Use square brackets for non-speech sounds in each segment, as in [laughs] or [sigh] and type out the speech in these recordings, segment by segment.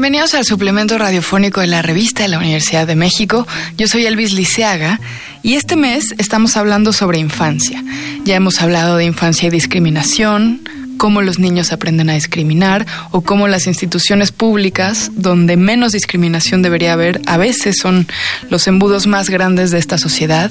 bienvenidos al suplemento radiofónico de la revista de la Universidad de México. Yo soy Elvis Liceaga y este mes estamos hablando sobre infancia. Ya hemos hablado de infancia y discriminación, cómo los niños aprenden a discriminar o cómo las instituciones públicas, donde menos discriminación debería haber, a veces son los embudos más grandes de esta sociedad.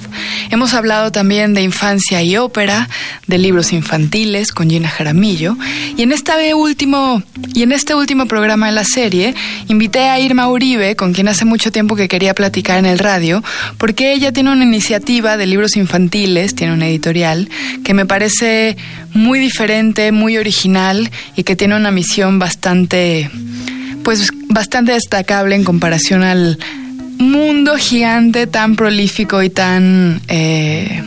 Hemos hablado también de infancia y ópera, de libros infantiles con Gina Jaramillo y en este último y en este último programa de la serie invité a Irma Uribe, con quien hace mucho tiempo que quería platicar en el radio, porque ella tiene una iniciativa de libros infantiles, tiene una editorial que me parece muy diferente, muy original y que tiene una misión bastante, pues bastante destacable en comparación al mundo gigante tan prolífico y tan eh,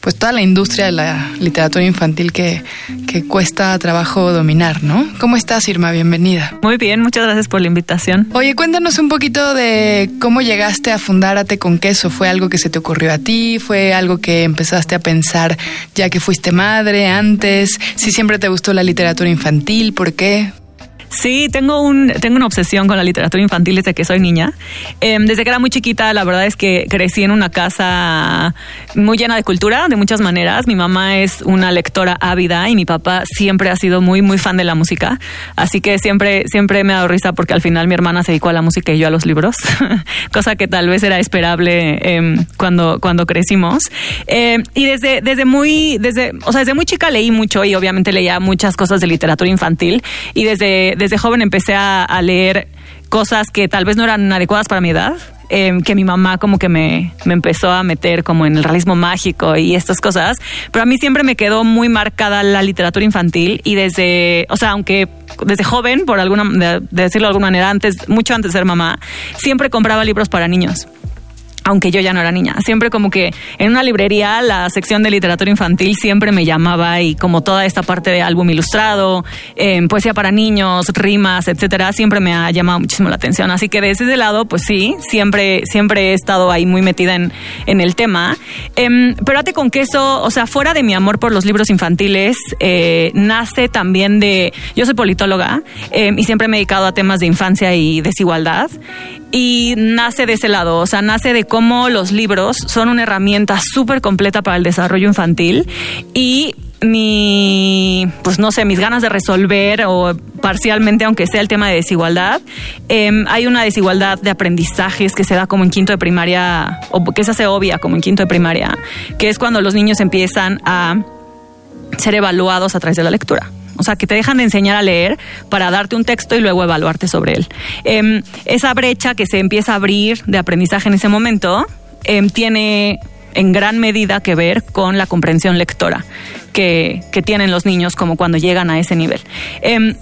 pues toda la industria de la literatura infantil que, que cuesta trabajo dominar, ¿no? ¿Cómo estás, Irma? Bienvenida. Muy bien, muchas gracias por la invitación. Oye, cuéntanos un poquito de cómo llegaste a fundar Ate con Queso. ¿Fue algo que se te ocurrió a ti? ¿Fue algo que empezaste a pensar ya que fuiste madre antes? ¿Si siempre te gustó la literatura infantil? ¿Por qué? Sí, tengo, un, tengo una obsesión con la literatura infantil desde que soy niña. Em, desde que era muy chiquita, la verdad es que crecí en una casa muy llena de cultura, de muchas maneras. Mi mamá es una lectora ávida y mi papá siempre ha sido muy, muy fan de la música. Así que siempre, siempre me ha dado risa porque al final mi hermana se dedicó a la música y yo a los libros, [laughs] cosa que tal vez era esperable em, cuando, cuando crecimos. Em, y desde, desde muy, desde, o sea, desde muy chica leí mucho y obviamente leía muchas cosas de literatura infantil y desde desde joven empecé a, leer cosas que tal vez no eran adecuadas para mi edad. Em, que mi mamá como que me, me, empezó a meter como en el realismo mágico y estas cosas, pero a mí siempre me quedó muy marcada la literatura infantil y desde, o sea, aunque desde joven, por alguna, de decirlo de alguna manera, antes, mucho antes de ser mamá, siempre compraba libros para niños aunque yo ya no era niña. Siempre como que en una librería la sección de literatura infantil siempre me llamaba y como toda esta parte de álbum ilustrado, eh, poesía para niños, rimas, etcétera, siempre me ha llamado muchísimo la atención. Así que desde ese lado, pues sí, siempre, siempre he estado ahí muy metida en, en el tema. Eh, pero ate con queso, o sea, fuera de mi amor por los libros infantiles, eh, nace también de, yo soy politóloga em, y siempre me he dedicado a temas de infancia y desigualdad y nace de ese lado, o sea, nace de cómo los libros son una herramienta súper completa para el desarrollo infantil y mi, pues no sé, mis ganas de resolver o parcialmente, aunque sea el tema de desigualdad, em, hay una desigualdad de aprendizajes que se da como en quinto de primaria, o que se hace obvia como en quinto de primaria, que es cuando los niños empiezan a ser evaluados a través de la lectura. O sea, que te dejan de enseñar a leer para darte un texto y luego evaluarte sobre él. Em, esa brecha que se empieza a abrir de aprendizaje en ese momento em, tiene en gran medida que ver con la comprensión lectora que, tienen los niños como cuando llegan a ese nivel. Em,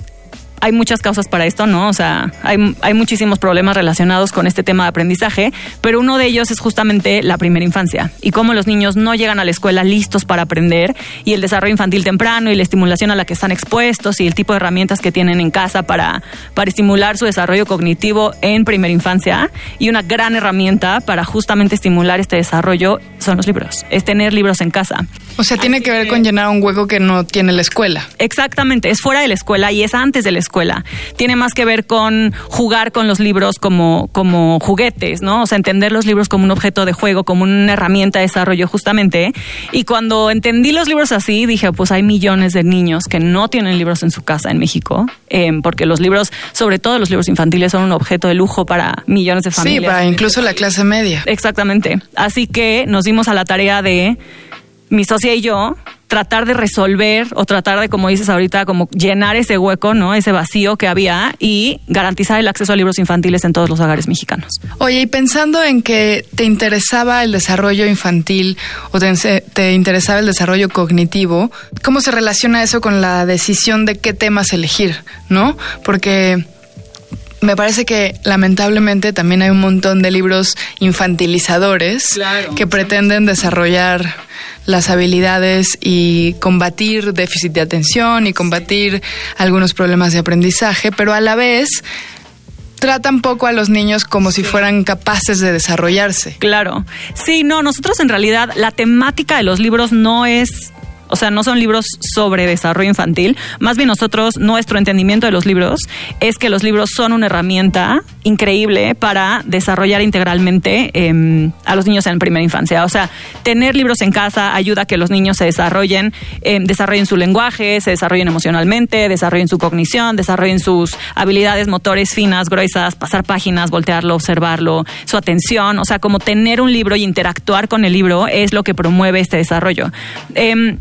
hay muchas causas para esto, ¿no? O sea, hay, hay, muchísimos problemas relacionados con este tema de aprendizaje, pero uno de ellos es justamente la primera infancia y cómo los niños no llegan a la escuela listos para aprender y el desarrollo infantil temprano y la estimulación a la que están expuestos y el tipo de herramientas que tienen en casa para, para estimular su desarrollo cognitivo en primera infancia y una gran herramienta para justamente estimular este desarrollo son los libros, es tener libros en casa. O sea, tiene que ver con llenar un hueco que no tiene la escuela. Exactamente, es fuera de la escuela y es antes de la escuela. Tiene más que ver con jugar con los libros como, como juguetes, ¿no? O sea, entender los libros como un objeto de juego, como una herramienta de desarrollo justamente. Y cuando entendí los libros así, dije, pues hay millones de niños que no tienen libros en su casa en México, em, porque los libros, sobre todo los libros infantiles, son un objeto de lujo para millones de familias. Sí, para incluso la clase media. Exactamente. Así que nos dimos a la tarea de mi socia y yo tratar de resolver o tratar de, como dices ahorita, como llenar ese hueco, ¿no? Ese vacío que había y garantizar el acceso a libros infantiles en todos los hogares mexicanos. Oye, y pensando en que te interesaba el desarrollo infantil o te, te interesaba el desarrollo cognitivo, ¿cómo se relaciona eso con la decisión de qué temas elegir, ¿no? Porque me parece que lamentablemente también hay un montón de libros infantilizadores que pretenden desarrollar las habilidades y combatir déficit de atención y combatir algunos problemas de aprendizaje, pero a la vez tratan poco a los niños como si fueran capaces de desarrollarse. Claro. Sí, no, nosotros en realidad la temática de los libros no es o sea, no son libros sobre desarrollo infantil, más bien nosotros, nuestro entendimiento de los libros es que los libros son una herramienta increíble para desarrollar integralmente em, a los niños en primera infancia. O sea, tener libros en casa ayuda a que los niños se desarrollen, em, desarrollen su lenguaje, se desarrollen emocionalmente, desarrollen su cognición, desarrollen sus habilidades motores finas, gruesas, pasar páginas, voltearlo, observarlo, su atención. O sea, como tener un libro y interactuar con el libro es lo que promueve este desarrollo. Em,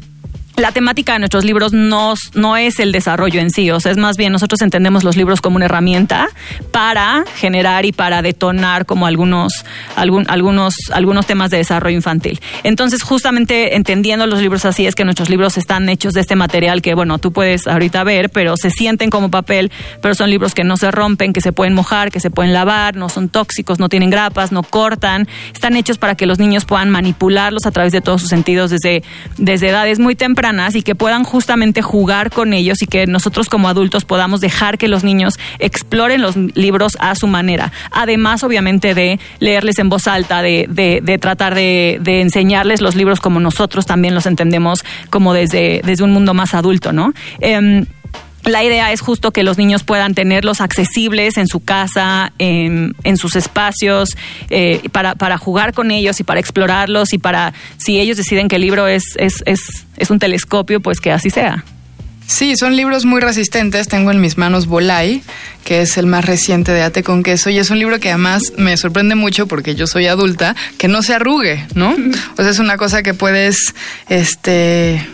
la temática de nuestros libros no, no es el desarrollo en sí, o sea, es más bien nosotros entendemos los libros como una herramienta para generar y para detonar como algunos, algún, algunos, algunos temas de desarrollo infantil. Entonces, justamente entendiendo los libros así es que nuestros libros están hechos de este material que, bueno, tú puedes ahorita ver, pero se sienten como papel, pero son libros que no se rompen, que se pueden mojar, que se pueden lavar, no son tóxicos, no tienen grapas, no cortan, están hechos para que los niños puedan manipularlos a través de todos sus sentidos desde, desde edades muy tempranas y que puedan justamente jugar con ellos y que nosotros como adultos podamos dejar que los niños exploren los libros a su manera. Además, obviamente, de leerles en voz alta, de, de, tratar de, de, enseñarles los libros como nosotros también los entendemos como desde, desde un mundo más adulto, ¿no? Em, la idea es justo que los niños puedan tenerlos accesibles en su casa, en, sus espacios, eh, para, para, jugar con ellos y para explorarlos y para, si ellos deciden que el libro es, es, es, es un telescopio, pues que así sea. Sí, son libros muy resistentes. Tengo en mis manos Volay, que es el más reciente de Ate con Queso, y es un libro que además me sorprende mucho porque yo soy adulta, que no se arrugue, ¿no? O sea, es una cosa que puedes, este,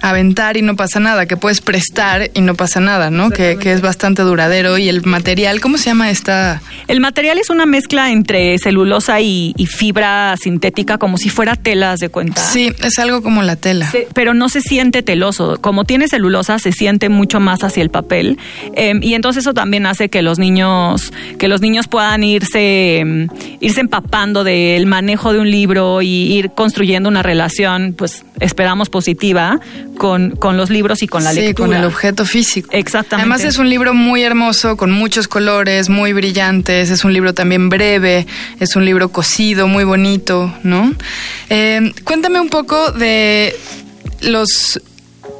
aventar y no pasa nada, que puedes prestar y no pasa nada, ¿no? Que, que, es bastante duradero. Y el material, ¿cómo se llama esta? El material es una mezcla entre celulosa y, fibra sintética, como si fuera telas de cuenta. Sí, es algo como la tela. pero no se siente teloso. Como tiene celulosa, se siente mucho más hacia el papel. Em, y entonces eso también hace que los niños, que los niños puedan irse, em, irse empapando del manejo de un libro y ir construyendo una relación, pues esperamos positiva con, con los libros y con la sí, con el objeto físico. Exactamente. Además es un libro muy hermoso, con muchos colores, muy brillantes, es un libro también breve, es un libro cosido, muy bonito, ¿no? Eh, cuéntame un poco de los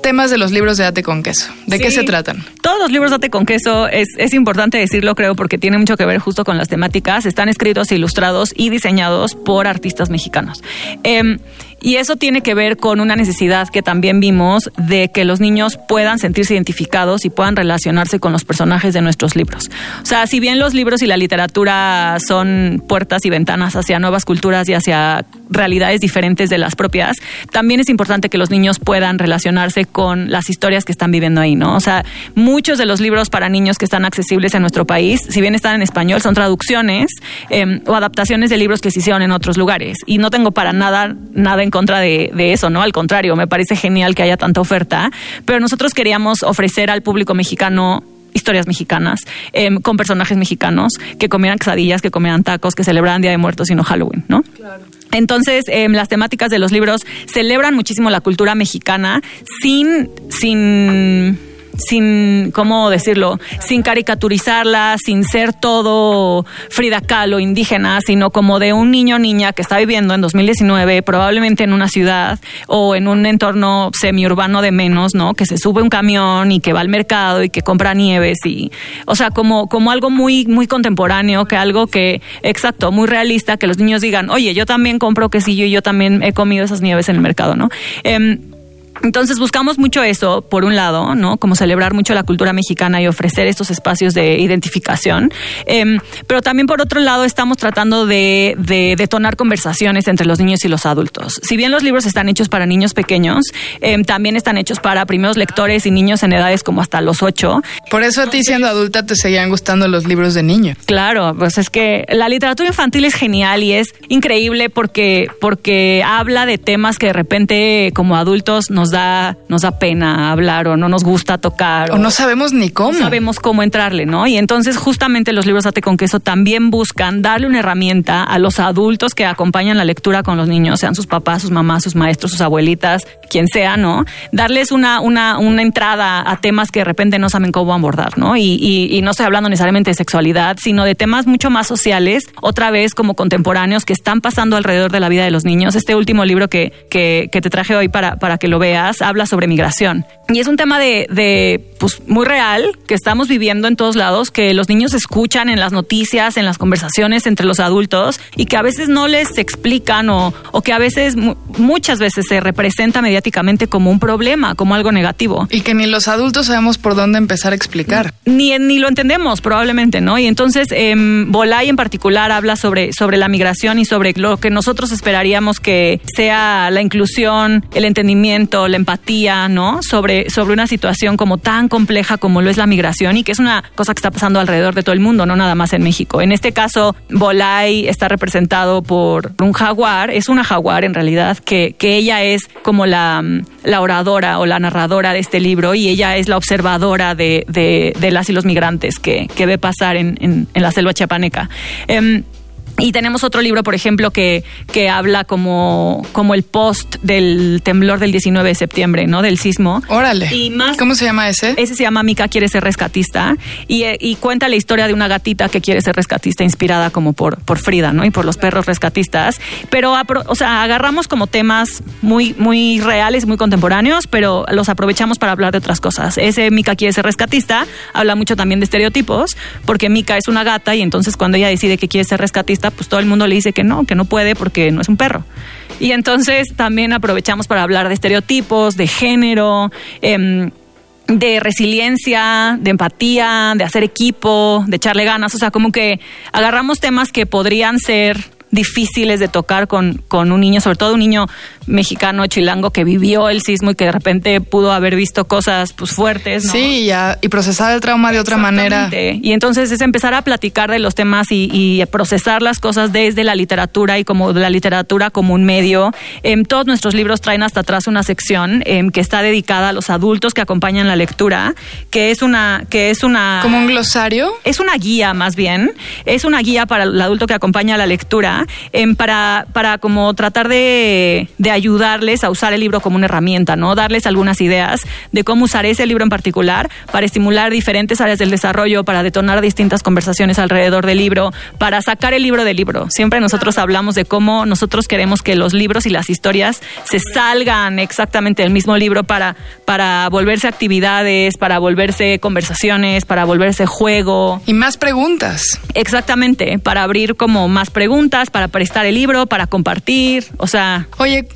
temas de los libros de Ate con Queso. ¿De qué se tratan? Todos los libros de Ate con Queso, es, es, importante decirlo, creo, porque tiene mucho que ver justo con las temáticas. Están escritos, ilustrados y diseñados por artistas mexicanos. Eh, y eso tiene que ver con una necesidad que también vimos de que los niños puedan sentirse identificados y puedan relacionarse con los personajes de nuestros libros. O sea, si bien los libros y la literatura son puertas y ventanas hacia nuevas culturas y hacia realidades diferentes de las propias, también es importante que los niños puedan relacionarse con las historias que están viviendo ahí, ¿no? O sea, muchos de los libros para niños que están accesibles en nuestro país, si bien están en español, son traducciones em, o adaptaciones de libros que se hicieron en otros lugares. Y no tengo para nada, nada en contra de, eso, ¿no? Al contrario, me parece genial que haya tanta oferta, pero nosotros queríamos ofrecer al público mexicano historias mexicanas, em, con personajes mexicanos, que comieran quesadillas, que comieran tacos, que celebraran Día de Muertos y no Halloween, ¿no? Claro. Entonces, em, las temáticas de los libros celebran muchísimo la cultura mexicana sin, sin sin, ¿cómo decirlo? Sin caricaturizarla, sin ser todo Frida Kahlo indígena, sino como de un niño o niña que está viviendo en 2019, probablemente en una ciudad o en un entorno semiurbano de menos, ¿no? Que se sube un camión y que va al mercado y que compra nieves y, o sea, como, como algo muy, muy contemporáneo, que algo que, exacto, muy realista, que los niños digan, oye, yo también compro quesillo y yo también he comido esas nieves en el mercado, ¿no? Eh, entonces buscamos mucho eso, por un lado, ¿no? Como celebrar mucho la cultura mexicana y ofrecer estos espacios de identificación. Em, pero también por otro lado estamos tratando de, detonar conversaciones entre los niños y los adultos. Si bien los libros están hechos para niños pequeños, em, también están hechos para primeros lectores y niños en edades como hasta los ocho. Por eso a ti siendo adulta te seguían gustando los libros de niños. Claro, pues es que la literatura infantil es genial y es increíble porque, porque habla de temas que de repente como adultos nos da, nos da pena hablar o no nos gusta tocar. O, no sabemos ni cómo. No sabemos cómo entrarle, ¿no? Y entonces justamente los libros Ate con Queso también buscan darle una herramienta a los adultos que acompañan la lectura con los niños, sean sus papás, sus mamás, sus maestros, sus abuelitas, quien sea, ¿no? Darles una, una, una entrada a temas que de repente no saben cómo abordar, ¿no? Y, y, no estoy hablando necesariamente de sexualidad, sino de temas mucho más sociales, otra vez como contemporáneos que están pasando alrededor de la vida de los niños. Este último libro que, que, que te traje hoy para, para que lo veas ideas, habla sobre migración. Y es un tema de, de, pues, muy real que estamos viviendo en todos lados, que los niños escuchan en las noticias, en las conversaciones entre los adultos y que a veces no les explican o, o que a veces, muchas veces se representa mediáticamente como un problema, como algo negativo. Y que ni los adultos sabemos por dónde empezar a explicar. Ni, ni lo entendemos, probablemente, ¿no? Y entonces, eh, Bolay en particular habla sobre, sobre la migración y sobre lo que nosotros esperaríamos que sea la inclusión, el entendimiento, la empatía, ¿no? Sobre sobre, una situación como tan compleja como lo es la migración y que es una cosa que está pasando alrededor de todo el mundo, no nada más en México. En este caso, Bolay está representado por un jaguar, es una jaguar en realidad, que, que ella es como la, la oradora o la narradora de este libro y ella es la observadora de, de, las y los migrantes que, que ve pasar en, en, la selva chiapaneca. Em, y tenemos otro libro, por ejemplo, que, que habla como, como el post del temblor del 19 de septiembre, ¿no? Del sismo. Órale. Y más, ¿Cómo se llama ese? Ese se llama Mica quiere ser rescatista y, eh, y, cuenta la historia de una gatita que quiere ser rescatista inspirada como por, por Frida, ¿no? Y por los perros rescatistas. Pero, o sea, agarramos como temas muy, muy reales, muy contemporáneos, pero los aprovechamos para hablar de otras cosas. Ese Mica quiere ser rescatista habla mucho también de estereotipos, porque Mica es una gata y entonces cuando ella decide que quiere ser rescatista, pues todo el mundo le dice que no, que no puede porque no es un perro. Y entonces también aprovechamos para hablar de estereotipos, de género. Em, de resiliencia, de empatía, de hacer equipo, de echarle ganas. O sea, como que agarramos temas que podrían ser difíciles de tocar con, con un niño, sobre todo un niño mexicano chilango que vivió el sismo y que de repente pudo haber visto cosas pues fuertes. ¿no? Sí, ya, y procesar el trauma de otra manera. Y entonces es empezar a platicar de los temas y, procesar las cosas desde la literatura y como la literatura como un medio. en todos nuestros libros traen hasta atrás una sección em, que está dedicada a los adultos que acompañan la lectura, que es una, que es una como un glosario. Es una guía más bien. Es una guía para el adulto que acompaña la lectura, em, para, para como tratar de, de ayudarles a usar el libro como una herramienta, ¿no? Darles algunas ideas de cómo usar ese libro en particular para estimular diferentes áreas del desarrollo, para detonar distintas conversaciones alrededor del libro, para sacar el libro del libro. Siempre nosotros hablamos de cómo nosotros queremos que los libros y las historias se salgan exactamente del mismo libro para, para volverse actividades, para volverse conversaciones, para volverse juego. Y más preguntas. Exactamente, para abrir como más preguntas, para prestar el libro, para compartir, o sea... Oye,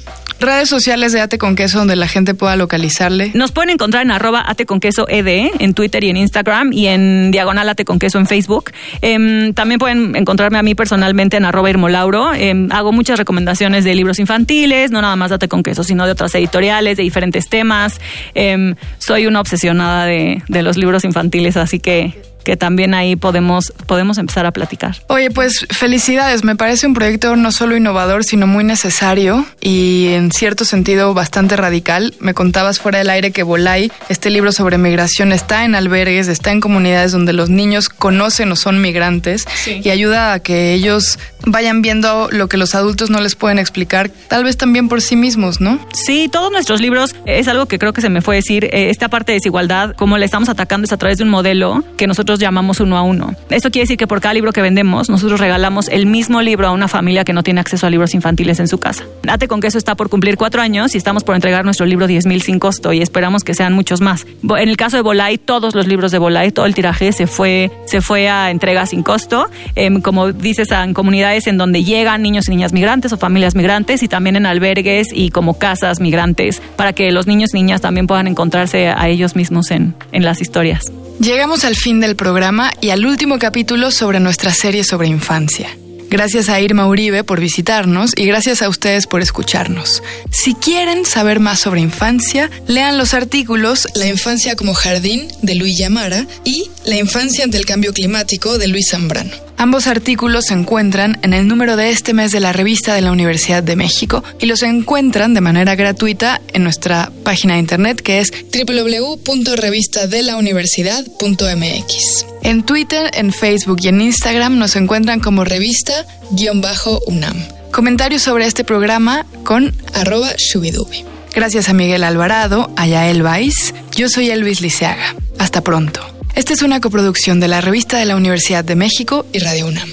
Redes sociales de Ate con Queso donde la gente pueda localizarle. Nos pueden encontrar en arroba Ate con Queso ED en Twitter y en Instagram y en Diagonal Ate con Queso en Facebook. Em, también pueden encontrarme a mí personalmente en arroba Irmolauro. Em, hago muchas recomendaciones de libros infantiles, no nada más de Ate con Queso, sino de otras editoriales, de diferentes temas. Em, soy una obsesionada de, de los libros infantiles, así que que también ahí podemos, podemos empezar a platicar. Oye, pues felicidades, me parece un proyecto no solo innovador, sino muy necesario y en cierto sentido bastante radical. Me contabas fuera del aire que Volay, este libro sobre migración, está en albergues, está en comunidades donde los niños conocen o son migrantes y ayuda a que ellos vayan viendo lo que los adultos no les pueden explicar, tal vez también por sí mismos, ¿no? Sí, todos nuestros libros, es algo que creo que se me fue decir, eh, esta parte de desigualdad, como le estamos atacando es a través de un modelo que nosotros llamamos uno a uno. Esto quiere decir que por cada libro que vendemos, nosotros regalamos el mismo libro a una familia que no tiene acceso a libros infantiles en su casa. Date con que eso está por cumplir cuatro años y estamos por entregar nuestro libro 10.000 sin costo y esperamos que sean muchos más. En el caso de Bolay, todos los libros de Bolay, todo el tiraje se fue, se fue a entrega sin costo. Em, como dices, en comunidades en donde llegan niños y niñas migrantes o familias migrantes y también en albergues y como casas migrantes para que los niños y niñas también puedan encontrarse a ellos mismos en, en las historias. Llegamos al fin del programa y al último capítulo sobre nuestra serie sobre infancia. Gracias a Irma Uribe por visitarnos y gracias a ustedes por escucharnos. Si quieren saber más sobre infancia, lean los artículos La infancia como jardín de Luis Yamara y La infancia ante el cambio climático de Luis Zambrano. Ambos artículos se encuentran en el número de este mes de la revista de la Universidad de México y los encuentran de manera gratuita en nuestra página de internet que es www.revistadelauniversidad.mx. En Twitter, en Facebook y en Instagram nos encuentran como revista-UNAM. Comentarios sobre este programa con arroba shubidubi. Gracias a Miguel Alvarado, a Yael Vais. Yo soy Elvis Liceaga. Hasta pronto. Esta es una coproducción de la Revista de la Universidad de México y Radio UNAM.